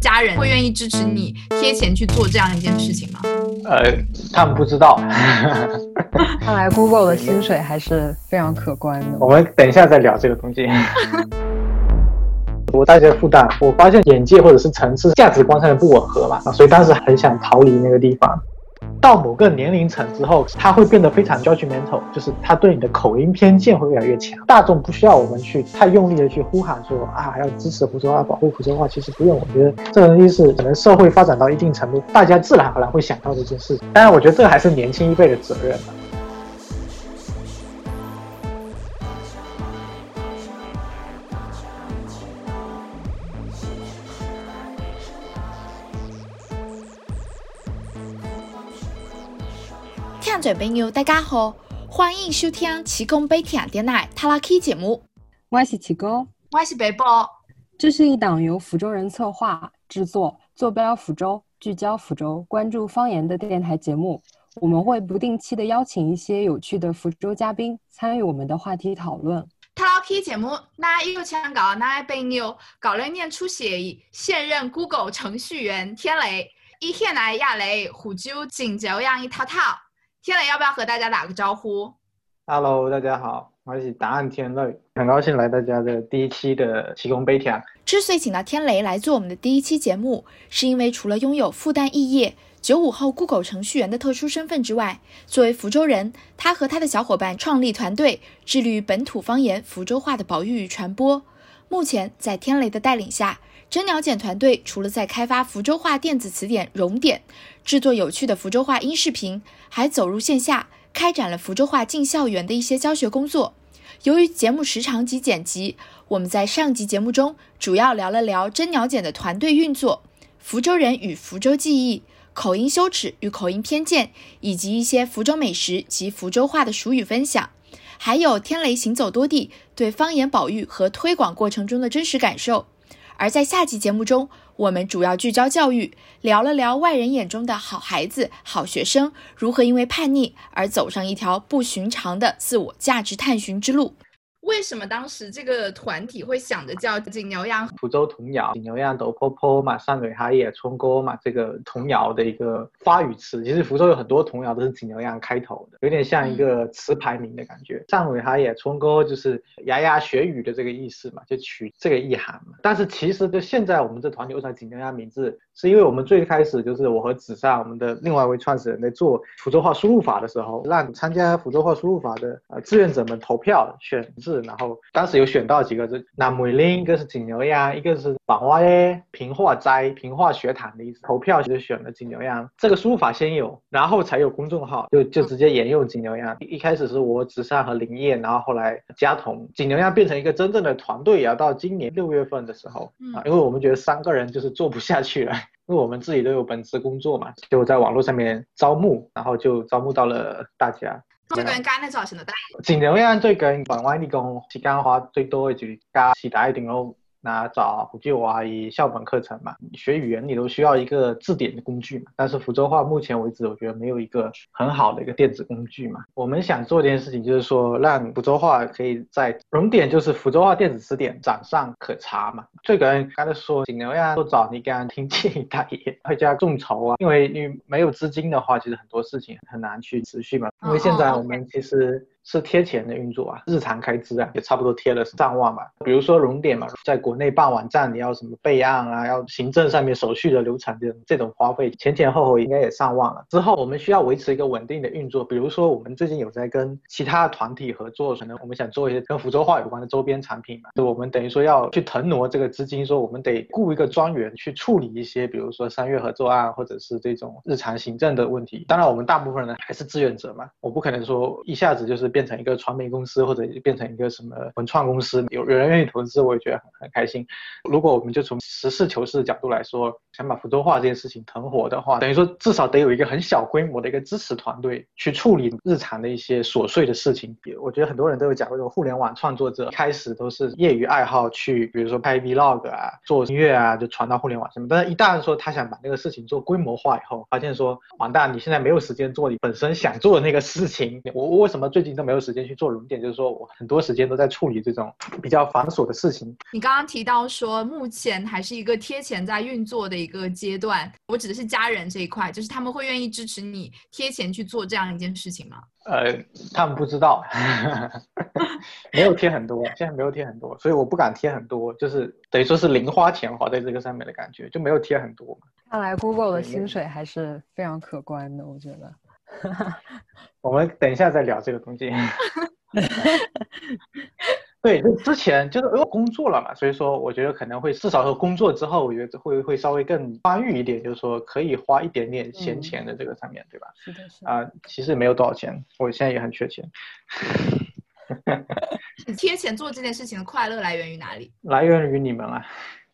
家人会愿意支持你贴钱去做这样一件事情吗？呃，他们不知道。看来 Google 的薪水还是非常可观的。我们等一下再聊这个东西。我大学复旦，我发现眼界或者是层次、价值观上的不吻合嘛，所以当时很想逃离那个地方。到某个年龄层之后，他会变得非常 judgmental，就是他对你的口音偏见会越来越强。大众不需要我们去太用力的去呼喊说啊要支持福州话、保护福州话，其实不用。我觉得这个东西是可能社会发展到一定程度，大家自然而然会想到这件事情。当然，我觉得这个还是年轻一辈的责任。听众朋友，大家好，欢迎收听奇工北听电台塔拉 K 节目。我是奇工，我是北宝。这是一档由福州人策划、制作、坐标福州、聚焦福州、关注方言的电台节目。我们会不定期的邀请一些有趣的福州嘉宾参与我们的话题讨论。塔拉 K 节目，那有请到那位朋友，搞了年初写现任 Google 程序员天雷，一天来亚雷湖州锦州样一套套。天雷要不要和大家打个招呼？Hello，大家好，我是答案天雷，很高兴来大家的第一期的奇功杯田。之所以请到天雷来做我们的第一期节目，是因为除了拥有复旦肄业九五后 Google 程序员的特殊身份之外，作为福州人，他和他的小伙伴创立团队，致力于本土方言福州话的保育与传播。目前在天雷的带领下。真鸟简团队除了在开发福州话电子词典“熔点”，制作有趣的福州话音视频，还走入线下开展了福州话进校园的一些教学工作。由于节目时长及剪辑，我们在上集节目中主要聊了聊真鸟简的团队运作、福州人与福州记忆、口音羞耻与口音偏见，以及一些福州美食及福州话的俗语分享，还有天雷行走多地对方言保育和推广过程中的真实感受。而在下期节目中，我们主要聚焦教育，聊了聊外人眼中的好孩子、好学生如何因为叛逆而走上一条不寻常的自我价值探寻之路。为什么当时这个团体会想着叫锦牛样福州童谣？锦牛样抖坡坡嘛，上尾哈也冲沟嘛，这个童谣的一个发语词。其实福州有很多童谣都是锦牛样开头的，有点像一个词牌名的感觉。上尾哈也冲沟就是牙牙学语的这个意思嘛，就取这个意涵嘛。但是其实就现在我们这团体为啥锦牛样名字？是因为我们最开始就是我和子善，我们的另外一位创始人在做福州话输入法的时候，让参加福州话输入法的呃志愿者们投票选字，然后当时有选到几个字，那梅林一个是锦牛羊，一个是榜蛙耶，平化斋平化学堂的意思，投票就选了锦牛样。这个输入法先有，然后才有公众号，就就直接沿用锦牛样。一开始是我子善和林业，然后后来加同锦牛样变成一个真正的团队，也要到今年六月份的时候啊，因为我们觉得三个人就是做不下去了。因为我们自己都有本职工作嘛，就在网络上面招募，然后就招募到了大家。最近揀呢造型的大，尽量最近台湾啲工時間花最多的就加时代一点咯。那找福州话以校本课程嘛，学语言你都需要一个字典的工具嘛。但是福州话目前为止，我觉得没有一个很好的一个电子工具嘛。我们想做一件事情，就是说让福州话可以在熔点，就是福州话电子词典掌上可查嘛。这个刚才说尽量要多找你刚听建议大爷，会加众筹啊，因为你没有资金的话，其实很多事情很难去持续嘛。因为现在我们其实。是贴钱的运作啊，日常开支啊，也差不多贴了上万吧。比如说熔点嘛，在国内办网站，你要什么备案啊，要行政上面手续的流程这种这种花费，前前后后应该也上万了。之后我们需要维持一个稳定的运作，比如说我们最近有在跟其他团体合作，可能我们想做一些跟福州话有关的周边产品嘛，就我们等于说要去腾挪这个资金，说我们得雇一个专员去处理一些，比如说商业合作案或者是这种日常行政的问题。当然，我们大部分人还是志愿者嘛，我不可能说一下子就是变成一个传媒公司或者变成一个什么文创公司，有有人愿意投资，我也觉得很开心。如果我们就从实事求是的角度来说，想把福州话这件事情腾活的话，等于说至少得有一个很小规模的一个支持团队去处理日常的一些琐碎的事情。我觉得很多人都有讲过，互联网创作者开始都是业余爱好去，比如说拍 vlog 啊，做音乐啊，就传到互联网上面。但是一旦说他想把那个事情做规模化以后，发现说完蛋，你现在没有时间做你本身想做的那个事情。我我为什么最近这么？没有时间去做融点，就是说我很多时间都在处理这种比较繁琐的事情。你刚刚提到说，目前还是一个贴钱在运作的一个阶段，我指的是家人这一块，就是他们会愿意支持你贴钱去做这样一件事情吗？呃，他们不知道，没有贴很多，现在没有贴很多，所以我不敢贴很多，就是等于说是零花钱花在这个上面的感觉，就没有贴很多。看来 Google 的薪水还是非常可观的，我觉得。我们等一下再聊这个东西。对，就之前就是因为工作了嘛，所以说我觉得可能会至少说工作之后，我觉得会会稍微更发育一点，就是说可以花一点点闲钱的这个上面对吧？是的，是啊，其实没有多少钱，我现在也很缺钱。你贴钱做这件事情的快乐来源于哪里？来源于你们啊。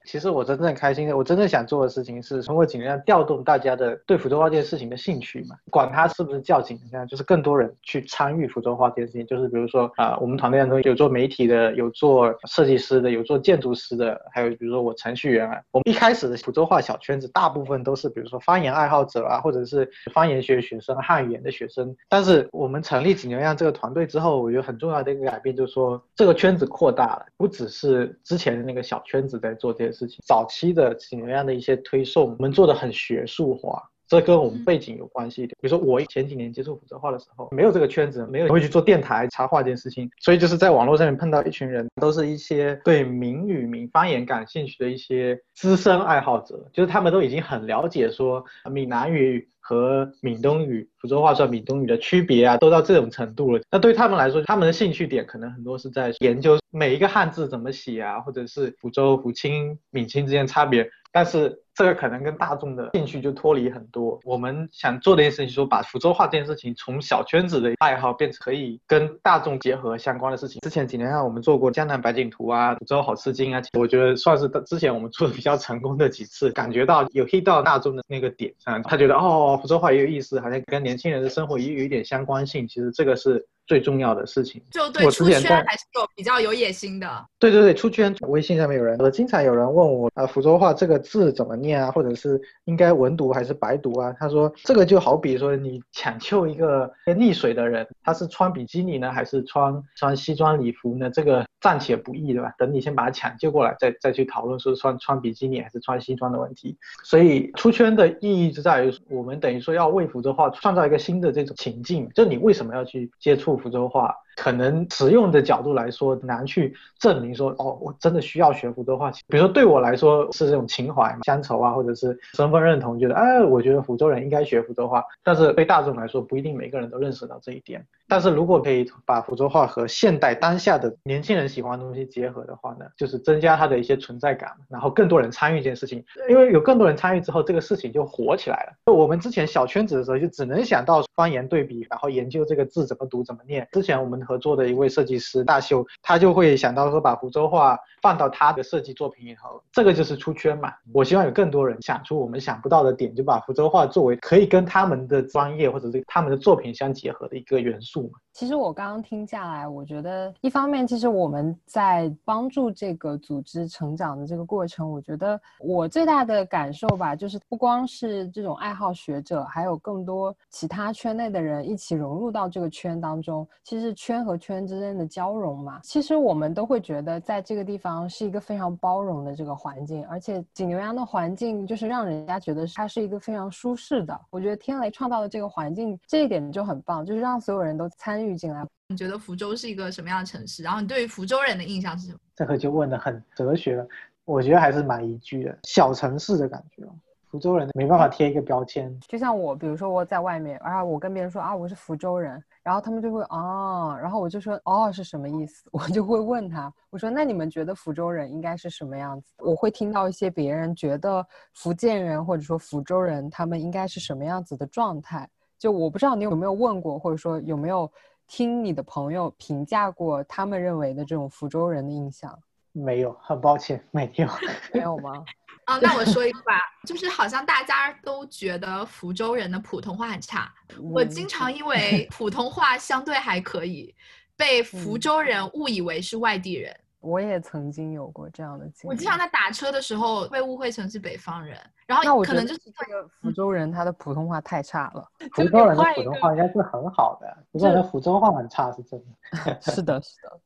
其实我真正开心的，我真正想做的事情是通过尽量调动大家的对福州话这件事情的兴趣嘛，管他是不是叫景量，就是更多人去参与福州话这件事情。就是比如说啊，我们团队当中有做媒体的，有做设计师的，有做建筑师的，还有比如说我程序员啊。我们一开始的福州话小圈子，大部分都是比如说方言爱好者啊，或者是方言学学生、汉语言的学生。但是我们成立景流量这个团队之后，我觉得很重要的一个改变就是说，这个圈子扩大了，不只是之前的那个小圈子在做这件事情，早期。的怎么样的一些推送，我们做的很学术化，这跟我们背景有关系的。比如说我前几年接触福州话的时候，没有这个圈子，没有会去做电台插话这件事情，所以就是在网络上面碰到一群人，都是一些对闽语、闽方言感兴趣的一些资深爱好者，就是他们都已经很了解说闽南语。和闽东语、福州话算闽东语的区别啊，都到这种程度了。那对他们来说，他们的兴趣点可能很多是在研究每一个汉字怎么写啊，或者是福州、福清、闽清之间差别。但是这个可能跟大众的兴趣就脱离很多。我们想做的一件事情，说把福州话这件事情从小圈子的爱好变成可以跟大众结合相关的事情。之前几年啊，我们做过江南百景图啊，福州好吃惊啊，我觉得算是之前我们做的比较成功的几次，感觉到有 hit 到大众的那个点上，他觉得哦，福州话也有意思，好像跟年轻人的生活也有一点相关性。其实这个是。最重要的事情，就对出圈还是有比较有野心的。对对对，出圈。微信上面有人，呃，经常有人问我，啊，福州话这个字怎么念啊？或者是应该文读还是白读啊？他说，这个就好比说你抢救一个溺水的人，他是穿比基尼呢，还是穿穿西装礼服呢？这个暂且不议，对吧？等你先把他抢救过来，再再去讨论说穿穿比基尼还是穿西装的问题。所以出圈的意义就在于，我们等于说要为福州话创造一个新的这种情境，就你为什么要去接触？福州话可能实用的角度来说难去证明说哦，我真的需要学福州话。比如说对我来说是这种情怀、乡愁啊，或者是身份认同，觉得哎，我觉得福州人应该学福州话。但是对大众来说不一定每个人都认识到这一点。但是如果可以把福州话和现代当下的年轻人喜欢的东西结合的话呢，就是增加它的一些存在感，然后更多人参与这件事情。因为有更多人参与之后，这个事情就火起来了。就我们之前小圈子的时候，就只能想到方言对比，然后研究这个字怎么读怎么念。之前我们合作的一位设计师大秀，他就会想到说把福州话放到他的设计作品里头，这个就是出圈嘛。我希望有更多人想出我们想不到的点，就把福州话作为可以跟他们的专业或者是他们的作品相结合的一个元素嘛。其实我刚刚听下来，我觉得一方面，其实我们在帮助这个组织成长的这个过程，我觉得我最大的感受吧，就是不光是这种爱好学者，还有更多其他圈内的人一起融入到这个圈当中。其实圈和圈之间的交融嘛，其实我们都会觉得在这个地方是一个非常包容的这个环境，而且景牛羊的环境就是让人家觉得它是一个非常舒适的。我觉得天雷创造的这个环境这一点就很棒，就是让所有人都参与。进来，你觉得福州是一个什么样的城市？然后你对于福州人的印象是什么？这个就问的很哲学了，我觉得还是蛮宜居的，小城市的感觉。福州人没办法贴一个标签，就像我，比如说我在外面，然后我跟别人说啊我是福州人，然后他们就会啊，然后我就说哦是什么意思？我就会问他，我说那你们觉得福州人应该是什么样子？我会听到一些别人觉得福建人或者说福州人他们应该是什么样子的状态，就我不知道你有没有问过，或者说有没有。听你的朋友评价过他们认为的这种福州人的印象，没有，很抱歉，没有，没有吗？啊，那我说一个吧，就是好像大家都觉得福州人的普通话很差，我经常因为普通话相对还可以，被 福州人误以为是外地人。我也曾经有过这样的经历。我经常在打车的时候被误会成是北方人，然后可能就是这个福州人他的普通话太差了。福州人的普通话应该是很好的，福州人的福州话很差是真的。是的，是的。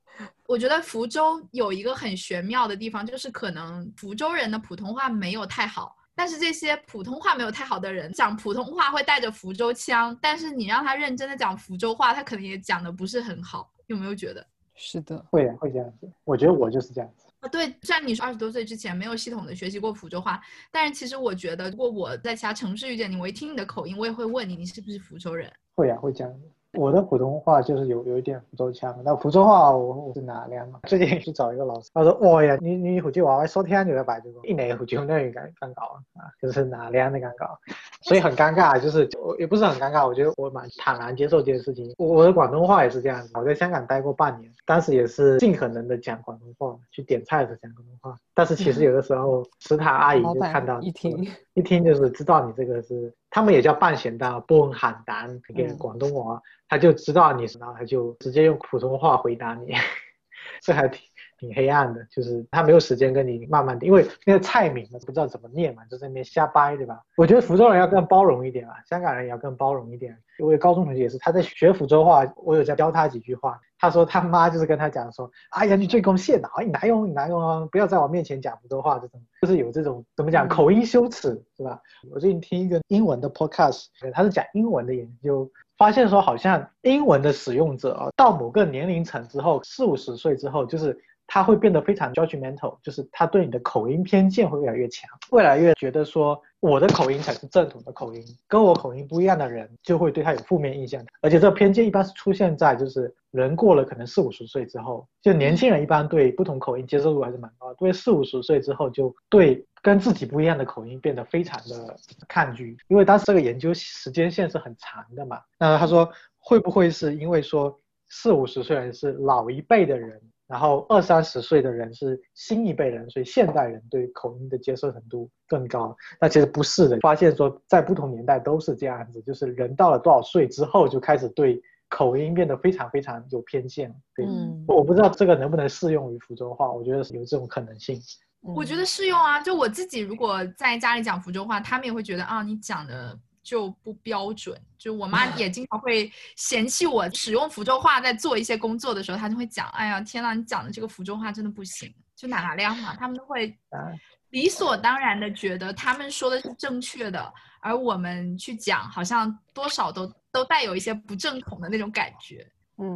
我觉得福州有一个很玄妙的地方，就是可能福州人的普通话没有太好，但是这些普通话没有太好的人讲普通话会带着福州腔，但是你让他认真的讲福州话，他可能也讲的不是很好，有没有觉得？是的，会的，会这样子。我觉得我就是这样子。啊，对，虽然你是二十多岁之前没有系统的学习过福州话，但是其实我觉得，如果我在其他城市遇见你，我一听你的口音，我也会问你，你是不是福州人？会啊，会这样子。我的普通话就是有有一点福州腔，那福州话我我是哪裡嘛？最近去找一个老师，他说：哇呀，你你福州話我收聽就要擺這個，一年福州那語感尷尬啊，就是哪裡的尷尬，所以很尴尬，就是我也不是很尴尬，我觉得我蛮坦然接受这件事情。我我的广东话也是这样子，我在香港待过半年，当时也是尽可能的讲广东话，去点菜的時候講廣東話，但是其实有的时候食堂阿姨就看到一聽一听就是知道你这个是，他们也叫半咸蛋，不问喊蛋，給廣東話。他就知道你，然后他就直接用普通话回答你，这还挺挺黑暗的，就是他没有时间跟你慢慢的，因为那个菜名嘛，不知道怎么念嘛，就在那边瞎掰，对吧？我觉得福州人要更包容一点啊，香港人也要更包容一点。我有高中同学也是，他在学福州话，我有在教他几句话，他说他妈就是跟他讲说，哎呀，你醉公蟹腦，你哪用你哪用啊，不要在我面前讲福州话，这种就是有这种怎么讲口音羞耻，是吧？我最近听一个英文的 podcast，他是讲英文的研究。发现说，好像英文的使用者啊，到某个年龄层之后，四五十岁之后，就是他会变得非常 judgmental，就是他对你的口音偏见会越来越强，越来越觉得说我的口音才是正统的口音，跟我口音不一样的人就会对他有负面印象。而且这个偏见一般是出现在就是人过了可能四五十岁之后，就年轻人一般对不同口音接受度还是蛮高，对四五十岁之后就对。跟自己不一样的口音变得非常的抗拒，因为当时这个研究时间线是很长的嘛。那他说会不会是因为说四五十岁人是老一辈的人，然后二三十岁的人是新一辈人，所以现代人对口音的接受程度更高？那其实不是的，发现说在不同年代都是这样子，就是人到了多少岁之后就开始对口音变得非常非常有偏見。對，嗯，我不知道这个能不能适用于福州话，我觉得有这种可能性。我觉得适用啊，就我自己如果在家里讲福州话，他们也会觉得啊，你讲的就不标准。就我妈也经常会嫌弃我使用福州话在做一些工作的时候，她就会讲，哎呀，天呐，你讲的这个福州话真的不行，就哪哪樣嘛，他们都会 理所当然的觉得他们说的是正确的，而我们去讲好像多少都都带有一些不正统的那种感觉。嗯，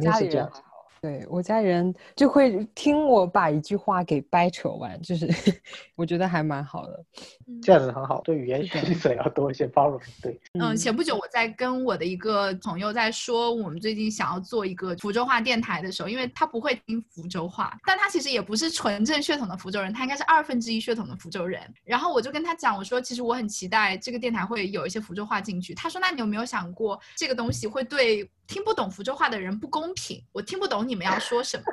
家裡人。對，我家人就会听我把一句话给掰扯完，就是 我觉得还蛮好的，这样子很好。对语言学习者要多一些包容。对，嗯，前不久我在跟我的一个朋友在说，我们最近想要做一个福州话电台的时候，因为他不会听福州话，但他其实也不是纯正血统的福州人，他应该是二分之一血统的福州人。然后我就跟他讲，我说其实我很期待这个电台会有一些福州话进去。他说，那你有没有想过这个东西会对听不懂福州话的人不公平？我听不懂你们要说什么。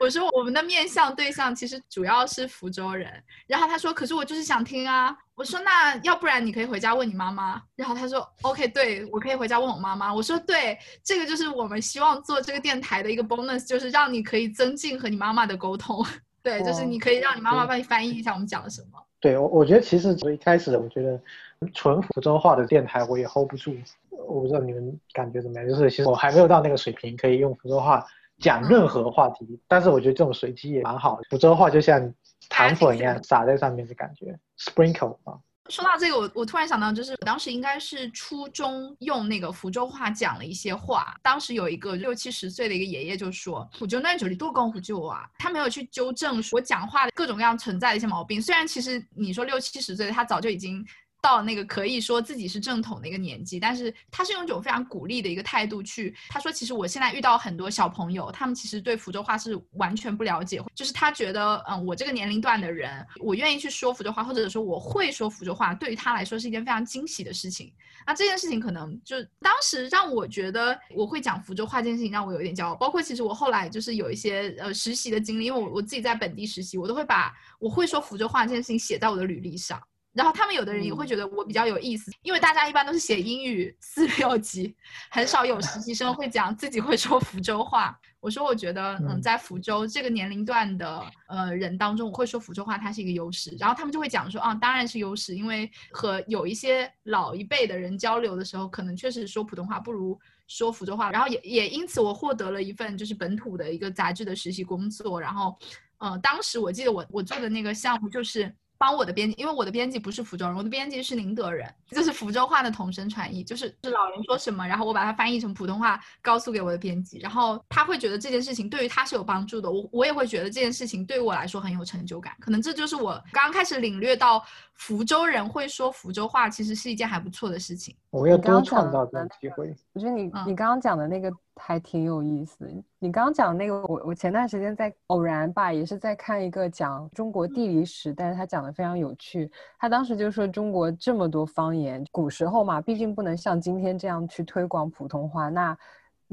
我说我们的面向对象其实主要是福州人。然后他说，可是我就是想听啊。我说那要不然你可以回家问你妈妈。然后他说，OK，对，我可以回家问我妈妈。我说对，这个就是我们希望做这个电台的一个 bonus，就是让你可以增进和你妈妈的沟通。对，就是你可以让你妈妈帮你翻译一下我们讲了什么。对，我我觉得其实从一开始我觉得纯福州话的电台我也 hold 不住。我不知道你们感觉怎么样，就是其实我还没有到那个水平，可以用福州話講任何话题。嗯、但是我觉得这种随机也蛮好的，福州话就像糖粉一样撒在上面的感觉，sprinkle 啊。说到这个，我我突然想到，就是我当时应该是初中用那个福州话讲了一些话。当时有一个六七十岁的一个爷爷就说：“福州那酒裡多講福州話。”他没有去纠正我讲话的各种各样存在的一些毛病。虽然其实你说六七十岁，他早就已經。到那个可以说自己是正统的一个年纪，但是他是用一种非常鼓励的一个态度去，他说其实我现在遇到很多小朋友，他们其实对福州话是完全不了解，就是他觉得，嗯，我这个年龄段的人，我愿意去说福州话，或者说我会说福州话，对于他来说是一件非常惊喜的事情。那这件事情可能就当时让我觉得我会讲福州话这件事情让我有一點驕傲，包括其实我后来就是有一些呃实习的经历，因为我我自己在本地实习，我都会把我会说福州话这件事情写在我的履历上。然后他们有的人也会觉得我比较有意思，嗯、因为大家一般都是写英语四六级，很少有实习生会讲自己会说福州话。我说我觉得，嗯，嗯在福州这个年龄段的呃人当中，我会说福州话，它是一个优势。然后他们就会讲说，啊，当然是优势，因为和有一些老一辈的人交流的时候，可能确实说普通话不如说福州话。然后也也因此，我获得了一份就是本土的一个杂志的实习工作。然后，呃，当时我记得我我做的那个项目就是。帮我的编辑，因为我的编辑不是福州人，我的编辑是宁德人，就是福州话的同声传译，就是是老人说什么，然后我把它翻译成普通话告诉给我的编辑，然后他会觉得这件事情对于他是有帮助的，我我也会觉得这件事情对于我来说很有成就感，可能这就是我刚刚开始领略到福州人会说福州话，其实是一件还不错的事情。我要多创造这的种机会。我觉得你嗯你刚刚讲的那个还挺有意思。你刚刚讲的那个，我我前段时间在偶然吧，也是在看一个讲中国地理史，但是他讲的非常有趣。他当时就说中国这么多方言，古时候嘛，毕竟不能像今天这样去推广普通话，那。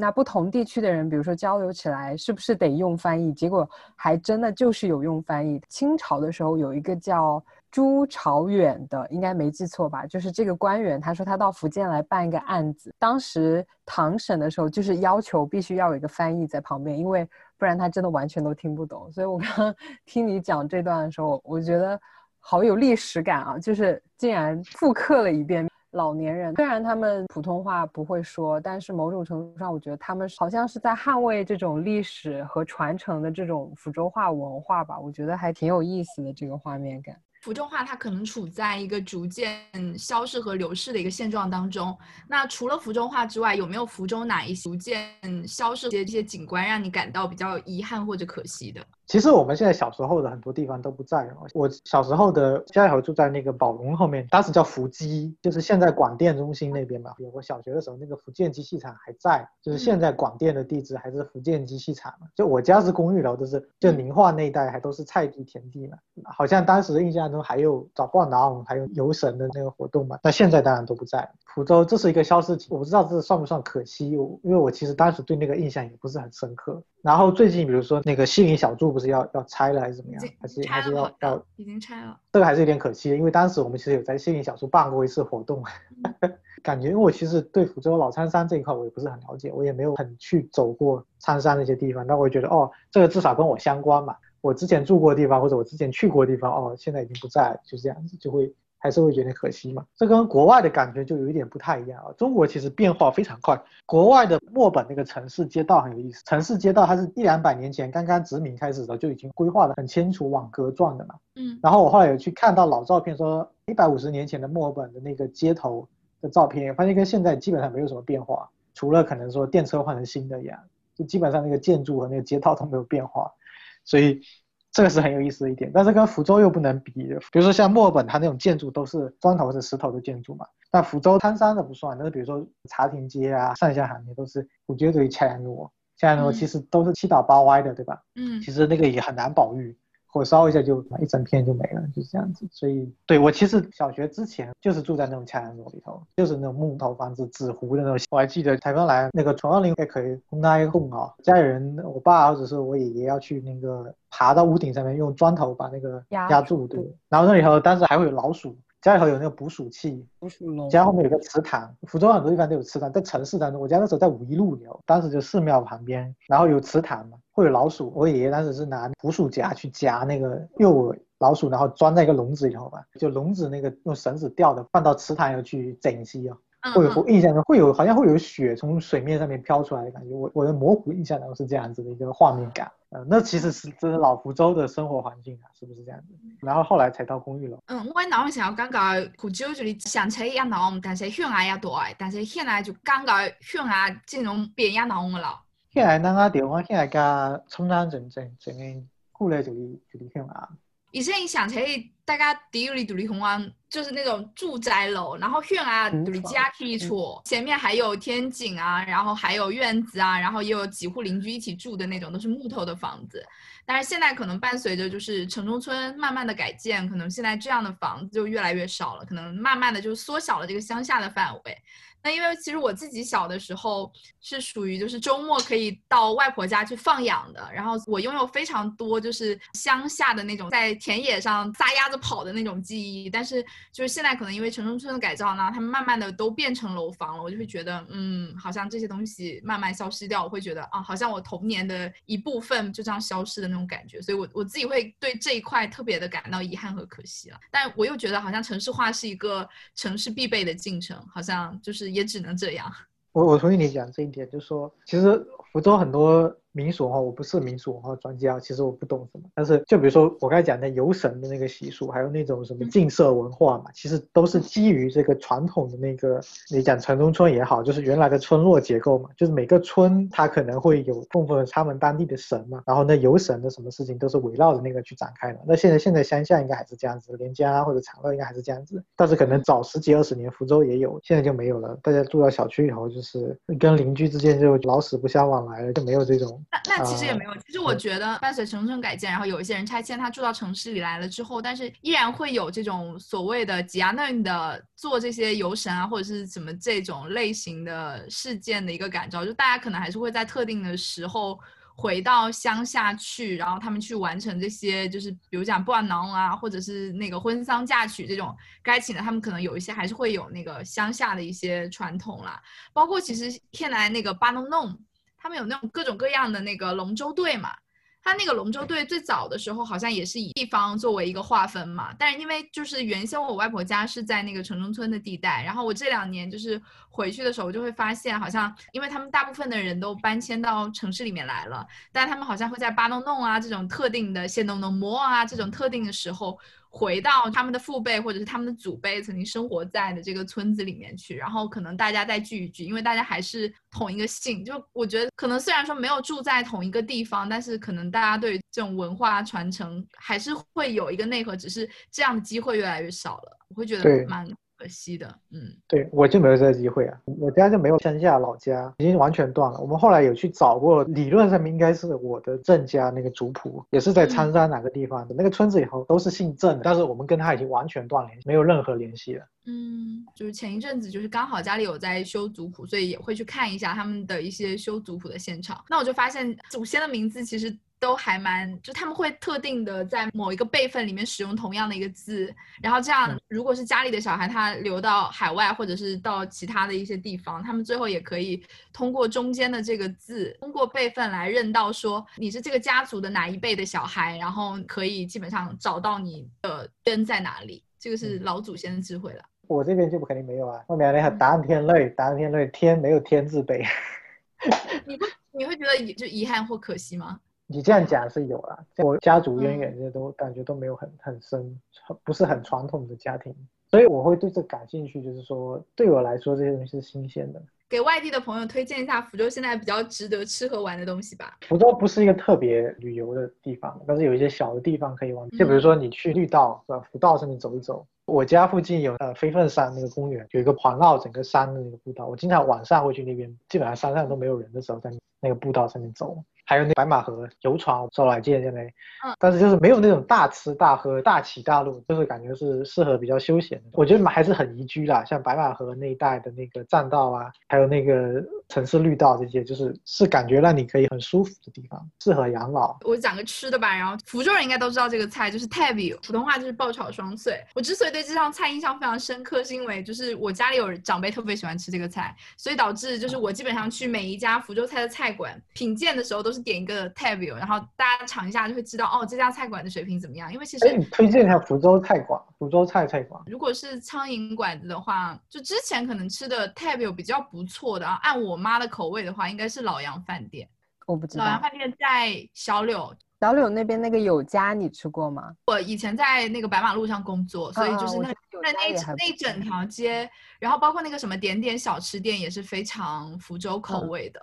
那不同地区的人，比如说交流起来，是不是得用翻译？结果还真的就是有用翻译。清朝的时候有一个叫朱朝远的，应该没记错吧？就是这个官员，他说他到福建来办一个案子，当时唐审的时候就是要求必须要有一个翻译在旁边，因为不然他真的完全都听不懂。所以我刚刚 听你讲这段的时候，我觉得好有历史感啊，就是竟然复刻了一遍。老年人虽然他们普通话不会说，但是某种程度上，我觉得他们好像是在捍卫这种历史和传承的这种福州话文化吧。我觉得还挺有意思的这个画面感。福州话它可能处在一个逐渐消逝和流逝的一个现状当中。那除了福州话之外，有没有福州哪一些逐渐消逝的这些景观让你感到比较遗憾或者可惜的？其实我们现在小时候的很多地方都不在了。我小时候的家里头住在那个宝龙后面，当时叫福基，就是现在广电中心那边嘛。我小学的时候，那个福建机器厂还在，就是现在广电的地址还是福建机器厂嘛。就我家是公寓楼，就是就宁化那一带还都是菜地田地嘛。好像当时的印象中还有找逛廊，还有游神的那个活动嘛。那现在当然都不在了。福州这是一个消失，我不知道这算不算可惜，因为我其实当时对那个印象也不是很深刻。然后最近比如说那个西林小筑不是要要拆了还是怎么样？还是还是要要已经拆了？这个还是有点可惜，因为当时我们其实有在西林小筑办过一次活动，感觉因为我其实对福州老苍山这一块我也不是很了解，我也没有很去走过苍山那些地方，但我觉得哦，这个至少跟我相关嘛，我之前住过的地方或者我之前去过的地方，哦，现在已经不在了，就这样子就会。还是会觉得可惜嘛，这跟国外的感觉就有一点不太一样啊。中国其实变化非常快，国外的墨本那个城市街道很有意思，城市街道它是一两百年前刚刚殖民开始的时候就已经规划的很清楚，网格状的嘛。嗯。然后我后来有去看到老照片，说一百五十年前的墨尔本的那个街头的照片，发现跟现在基本上没有什么变化，除了可能说电车换成新的一样，就基本上那个建筑和那个街道都没有变化，所以。这个是很有意思的一点，但是跟福州又不能比。比如说像墨尔本，它那种建筑都是砖头或者石头的建筑嘛，但福州滩山的不算。但是比如说茶亭街啊、上下行也都是古街对恰兰路，恰兰路其实都是七倒八歪的，对吧？嗯，其实那个也很难保育，火烧一下就一整片就没了，就是这样子。所以对我其实小学之前就是住在那种恰兰路里头，就是那种木头房子、纸糊的那种。我还记得台风来那个崇二林也可以轰那一轰啊，家里人我爸或者是我爷爷要去那个。爬到屋顶上面，用砖头把那个压住，对。然后那里头当时还会有老鼠，家里头有那个捕鼠器，捕鼠笼。家后面有个祠堂，福州很多地方都有祠堂，在城市当中，我家那时候在五一路有，当时就寺庙旁边，然后有祠堂嘛，会有老鼠。我爷爷当时是拿捕鼠夹去夹那个幼老鼠，然后装在一个笼子里头吧，就笼子那个用绳子吊的，放到池塘里去整息啊。会有印象中会有好像会有雪从水面上面飘出来的感觉，我我的模糊印象中是这样子的一个画面感。呃，那其实是这是老福州的生活环境啊，是不是这样子？然后后来才到公寓楼。嗯，我喺南想講講福州就你想起一濃，但是鄉下也大，但是現在就講講鄉下這種變一濃嘅啦。現在咱个地方现在加沖山整整整個過來就離就離鄉下。以前你想起大家第一里独立紅灣，就是那种住宅楼，然後縣啊独立家基礎，前面还有天井啊，然后还有院子啊，然后也有几户邻居一起住的那种，都是木头的房子。但是现在可能伴随着就是城中村慢慢的改建，可能现在这样的房子就越来越少了，可能慢慢的就缩小了这个乡下的範圍。那因为其实我自己小的时候是属于就是周末可以到外婆家去放养的，然后我拥有非常多就是乡下的那种在田野上撒丫子跑的那种记忆。但是就是现在可能因为城中村的改造呢，他们慢慢的都变成楼房了，我就会觉得，嗯，好像这些东西慢慢消失掉，我会觉得啊，好像我童年的一部分就这样消失的那种感觉，所以我我自己会对这一块特别的感到遗憾和可惜了。但我又觉得好像城市化是一个城市必备的进程，好像就是也只能这样。我我同意你讲这一点，就是说其实福州很多。民俗哈，我不是民俗文化专家，其实我不懂什么。但是就比如说我刚才讲的游神的那个习俗，还有那种什么禁社文化嘛，其实都是基于这个传统的那个，你讲城中村也好，就是原来的村落结构嘛，就是每个村它可能会有供奉他们当地的神嘛，然后那游神的什么事情都是围绕着那个去展开的。那现在现在乡下应该还是这样子，连家啊或者长乐应该还是这样子，但是可能早十几二十年福州也有，现在就没有了。大家住到小区以后，就是跟邻居之间就老死不相往来了，就没有这种。那那其实也没有，其实我觉得伴随城镇改建，然后有一些人拆迁，他住到城市里来了之后，但是依然会有这种所谓的吉亚嫩的做这些游神啊，或者是什么这种类型的事件的一个感召，就大家可能还是会在特定的时候回到乡下去，然后他们去完成这些，就是比如讲布安囊啊，或者是那个婚丧嫁娶这种该请的，他们可能有一些还是会有那个乡下的一些传统啦，包括其实现来那个巴弄弄。他们有那种各种各样的那个龙舟队嘛，他那个龙舟队最早的时候好像也是以地方作为一个划分嘛，但是因为就是原先我外婆家是在那个城中村的地带，然后我这两年就是回去的时候就会发现，好像因为他们大部分的人都搬迁到城市里面来了，但他们好像会在巴弄弄啊这种特定的县东东摩啊这种特定的时候。回到他们的父辈或者是他们的祖辈曾经生活在的这个村子里面去，然后可能大家再聚一聚，因为大家还是同一个姓。就我觉得，可能虽然说没有住在同一个地方，但是可能大家对这种文化传承还是会有一个内核，只是这样的机会越来越少了。我会觉得蛮。可惜的，嗯，对我就没有这个机会啊，我家就没有乡下老家，已经完全断了。我们后来有去找过，理论上面应该是我的郑家那个族谱，也是在苍山哪个地方的那个村子，以后都是姓郑的，但是我们跟他已经完全断联，没有任何联系了。嗯，就是前一阵子，就是刚好家里有在修族谱，所以也会去看一下他们的一些修族谱的现场。那我就发现祖先的名字其实。都还蛮，就他们会特定的在某一个辈分里面使用同样的一个字，然后这样，如果是家里的小孩他留到海外或者是到其他的一些地方，他们最后也可以通过中间的这个字，通过辈分来认到说你是这个家族的哪一辈的小孩，然后可以基本上找到你的根在哪里。这个是老祖先的智慧了。我这边就肯定没有啊，我面那个答案天类，答案天类，天没有天字辈。你会你会觉得遗就遗憾或可惜吗？你这样讲是有啊，我家族渊源这些都感觉都没有很很深，不是很传统的家庭，所以我会对这感兴趣。就是说，对我来说这些东西是新鲜的。给外地的朋友推荐一下福州现在比较值得吃和玩的东西吧。福州不是一个特别旅游的地方，但是有一些小的地方可以玩，就比如说你去绿道是吧？福道上面走一走。我家附近有呃飞凤山那个公园，有一个环绕整个山的那个步道，我经常晚上会去那边，基本上山上都没有人的时候，在那个步道上面走。还有那白马河游船，我来见见嘞。嗯，但是就是没有那种大吃大喝、大起大落，就是感觉是适合比较休闲的。我觉得还是很宜居啦，像白马河那一带的那个栈道啊，还有那个城市绿道这些，就是是感觉让你可以很舒服的地方，适合养老。我讲个吃的吧，然后福州人应该都知道这个菜，就是泰比，普通话就是爆炒双脆。我之所以对这道菜印象非常深刻，是因为就是我家里有长辈特别喜欢吃这个菜，所以导致就是我基本上去每一家福州菜的菜馆品鉴的时候都是。点一个 tab view，然后大家尝一下就会知道哦，这家菜馆的水平怎么样？因为其实，哎，你推荐一下福州菜馆，福州菜菜馆。如果是苍蝇馆子的话，就之前可能吃的 tab view 比较不错的啊，按我妈的口味的话，应该是老杨饭店。我不知道。老杨饭店在小柳，小柳那边那个有家，你吃过吗？我以前在那个白马路上工作，所以就是那那那那整条街，然后包括那个什么点点小吃店也是非常福州口味的。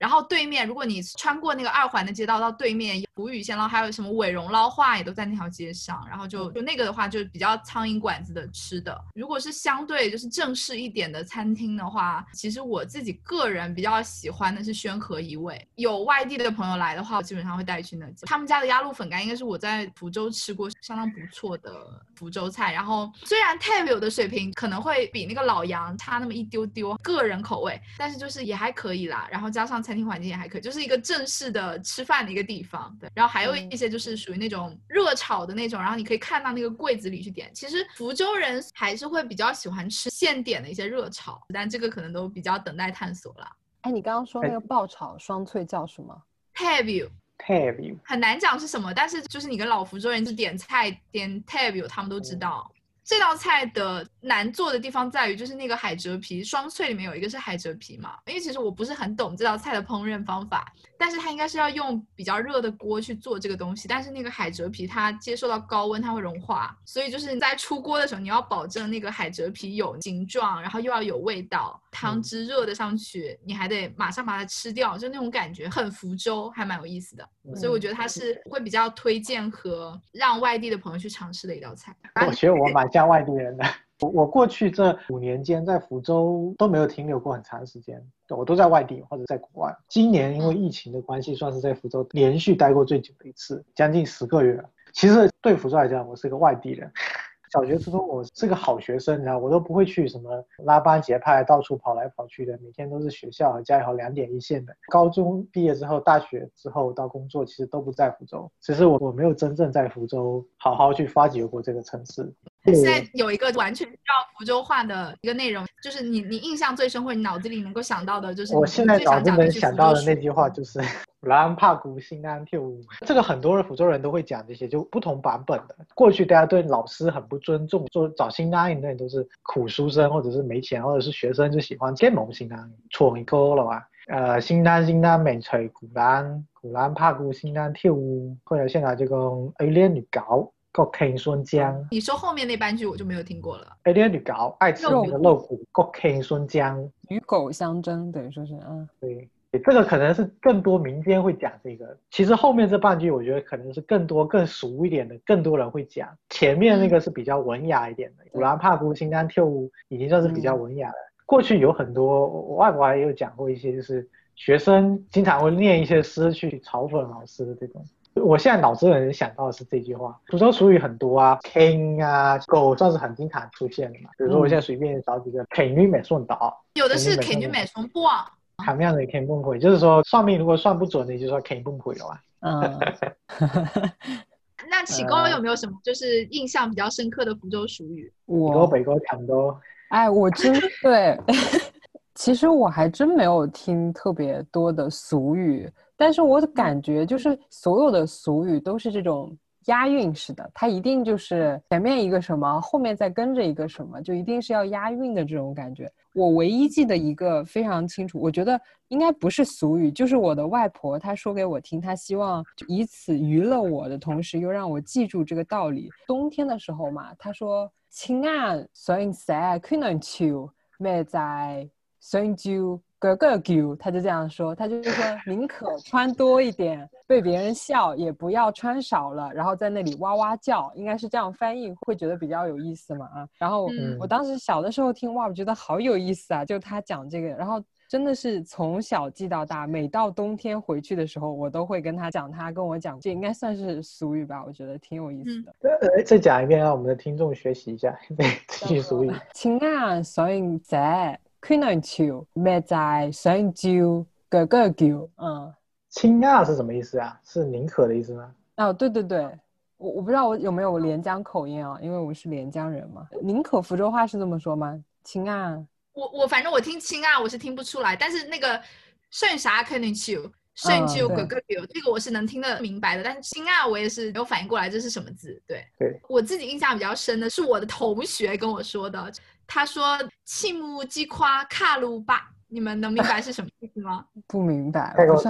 然后对面，如果你穿过那个二环的街道到对面，福宇鲜捞还有什么伟荣捞化也都在那条街上。然后就就那个的话，就是比较苍蝇馆子的吃的。如果是相对就是正式一点的餐厅的话，其实我自己个人比较喜欢的是宣和一味。有外地的朋友来的话，我基本上会带去那家。他们家的鸭肉粉干应该是我在福州吃过相当不错的福州菜。然后虽然 t a b e 的水平可能会比那个老杨差那么一丢丢，个人口味，但是就是也还可以啦。然后加上。餐厅环境也还可以，就是一个正式的吃饭的一个地方。对，然后还有一些就是属于那种热炒的那种，然后你可以看到那个柜子里去点。其实福州人还是会比较喜欢吃现点的一些热炒，但这个可能都比较等待探索了。哎，你刚刚说那个爆炒双脆叫什么 t a b u t a b u 很难讲是什么，但是就是你跟老福州人去点菜点 t a b u 他们都知道。这道菜的难做的地方在于，就是那个海蜇皮双脆里面有一个是海蜇皮嘛。因为其实我不是很懂这道菜的烹饪方法，但是它应该是要用比较热的锅去做这个东西。但是那个海蜇皮它接受到高温它会融化，所以就是你在出锅的时候你要保证那个海蜇皮有形状，然后又要有味道，汤汁热的上去，你还得马上把它吃掉，就那种感觉很福州，还蛮有意思的。所以我觉得它是会比较推荐和让外地的朋友去尝试的一道菜。我觉得我蛮像外地人的。我我过去这五年间在福州都没有停留过很长时间，我都在外地或者在国外。今年因为疫情的关系，算是在福州连续待过最久的一次，将近十个月。其实对福州来讲，我是个外地人。小学、初中我是个好学生，然后我都不会去什么拉帮结派、到处跑来跑去的，每天都是学校和家里好两点一线的。高中毕业之后，大学之后到工作，其实都不在福州。其实我我没有真正在福州好好去发掘过这个城市。现在有一个完全要福州话的一个内容，就是你你印象最深或者你脑子里能够想到的，就是我现在脑子能想到的那句话就是“兰帕古新安跳舞”。这个很多人福州人都会讲这些，就不同版本的。过去大家对老师很不尊重，说找新安那都是苦书生或者是没钱或者是学生就喜欢建蒙新安，错一个了吧？呃，新安新安美吹古兰古兰帕古新安跳舞，或者现在就讲 A 练女搞。国庆孙江，你说后面那半句我就没有听过了。哎，你女搞爱吃那个肉骨，国庆孙江，与狗相争，等于说是啊，对，这个可能是更多民间会讲这个。其实后面这半句，我觉得可能是更多更俗一点的，更多人会讲。前面那个是比较文雅一点的，古兰帕姑新丹跳舞已经算是比较文雅了。过去有很多，我外婆也有讲过一些，就是学生经常会念一些诗去嘲讽老师的这种。我现在脑子里能想到的是这句话，福州俗语很多啊，king 啊，狗算是很经常出现的嘛。比如说我现在随便找几个，king 女美送岛，有的是 king 女美送不，什么样的 king 崩溃？就是说算命如果算不准，你就说 king 崩溃了嘛。嗯，那启高有没有什么就是印象比较深刻的福州俗语？我北沟抢多，哎，我真对，其实我还真没有听特别多的俗语。但是我的感觉就是所有的俗语都是这种押韵式的，它一定就是前面一个什么，后面再跟着一个什么，就一定是要押韵的这种感觉。我唯一记得一个非常清楚，我觉得应该不是俗语，就是我的外婆她说给我听，她希望以此娱乐我的同时又让我记住这个道理。冬天的时候嘛，她说：“亲啊，上山可能秋，没在深秋。”哥哥 Q，他就这样说，他就是说宁可穿多一点被别人笑，也不要穿少了，然后在那里哇哇叫，应该是这样翻译，会觉得比较有意思嘛啊。然后我当时小的时候听哇，我觉得好有意思啊，就他讲这个，然后真的是从小记到大，每到冬天回去的时候，我都会跟他讲，他跟我讲，这应该算是俗语吧，我觉得挺有意思的。呃，再讲一遍，让我们的听众学习一下 这句俗语。亲啊，所以在。可能秋没在深秋哥哥叫，嗯，亲啊是什么意思啊？是宁可的意思吗？哦，对对对，我我不知道我有没有连江口音啊，因为我是连江人嘛。宁可福州话是这么说吗？亲啊，我我反正我听亲啊，我是听不出来，但是那个剩啥可能秋。甚至有哥哥有这个我是能听得明白的，但是亲啊，我也是没有反应过来这是什么字。对，对我自己印象比较深的是我的同学跟我说的，他说“庆木鸡夸卡鲁巴”，你们能明白是什么意思吗？不明白，不是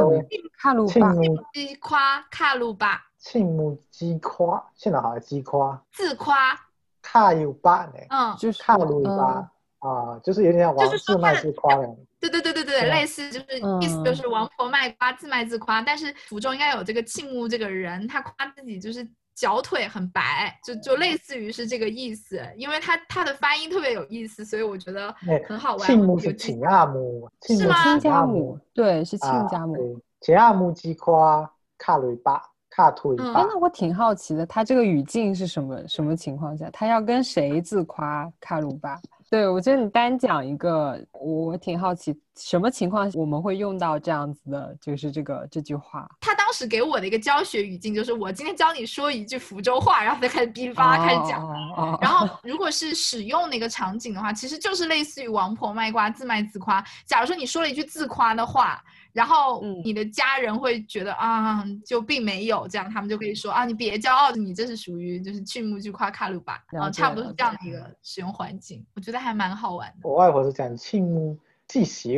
卡鲁巴。鸡夸卡鲁巴。庆木鸡夸，现在好像鸡夸。自夸。卡鲁巴呢？嗯，就是卡鲁巴。啊，就是有点像王自卖自夸的。对对对对对，类似就是意思就是王婆卖瓜，自卖自夸。但是福州应该有这个庆木这个人，他夸自己就是脚腿很白，就就类似于是这个意思。因为他他的发音特别有意思，所以我觉得很好玩。庆木是亲阿母，是吗？亲家母，对，是亲家母。亲阿母鸡夸卡雷巴卡腿巴。哎，那我挺好奇的，他这个语境是什么什么情况下？他要跟谁自夸卡鲁巴？对，我觉得你单讲一个，我挺好奇，什么情况我们会用到这样子的，就是这个这句话。他当时给我的一个教学语境就是，我今天教你说一句福州话，然后再开始噼里啪啦开始讲。然后如果是使用那个场景的话，其实就是类似于王婆卖瓜，自卖自夸。假如说你说了一句自夸的话。然后你的家人会觉得啊，就并没有这样，他们就可以说啊，你别骄傲，你这是属于就是去木去夸卡鲁巴，然后差不多是这样的一个使用环境，我觉得还蛮好玩的。我外婆是讲去木既小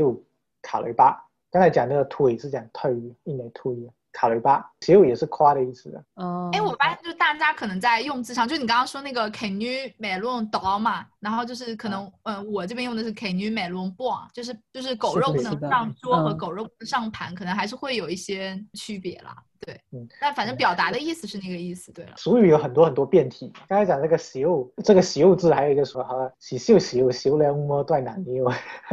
卡雷巴，刚才讲那个推是讲推，印尼推。卡雷巴，其实也是夸的意思的。哦，哎，我发现就是大家可能在用字上，就你刚刚说那个 Can you melon dog 嘛，然后就是可能，嗯，我这边用的是 Can you melon bone，就是就是狗肉不能上桌和狗肉不能上盘，可能还是会有一些区别啦。对，嗯，但反正表达的意思是那个意思。对了，俗语有很多很多变体，刚才讲这个“秀”，这个“秀”字还有一个说哈，“喜秀秀秀了么断难牛”，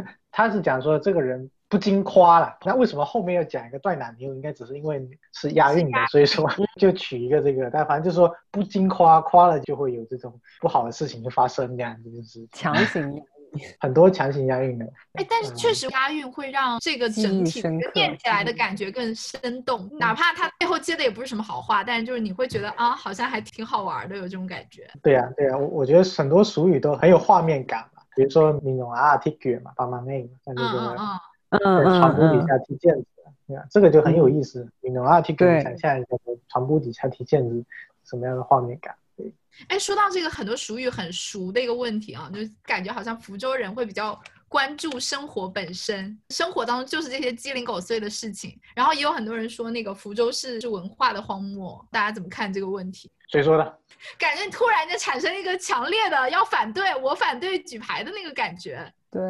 他是讲说这个人。不经夸了，那为什么后面要讲一个断奶牛？应该只是因为是押韵的，所以说就取一个这个。但反正就是说不经夸，夸了就会有这种不好的事情就发生，这样子就是强行 很多强行押韵的。哎，但是确实押韵会让这个整体念起来的感觉更生动，哪怕它背后接的也不是什么好话，但是就是你会觉得啊，好像还挺好玩的，有这种感觉。对呀，对呀，我我觉得很多俗语都很有画面感嘛，比如说“闽南啊，T 卷嘛，爸妈那个，像这个。嗯船舶底下踢毽子，对吧？这个就很有意思。你能啊，去给你想象一下，传播底下踢毽子什么样的画面感？对。哎，说到这个，很多俗语很熟的一个问题啊，就感觉好像福州人会比较关注生活本身，生活当中就是这些鸡零狗碎的事情。然后也有很多人说，那个福州市是文化的荒漠，大家怎么看这个问题？谁说的？感觉突然就产生一个强烈的要反对，我反对举牌的那个感觉。对。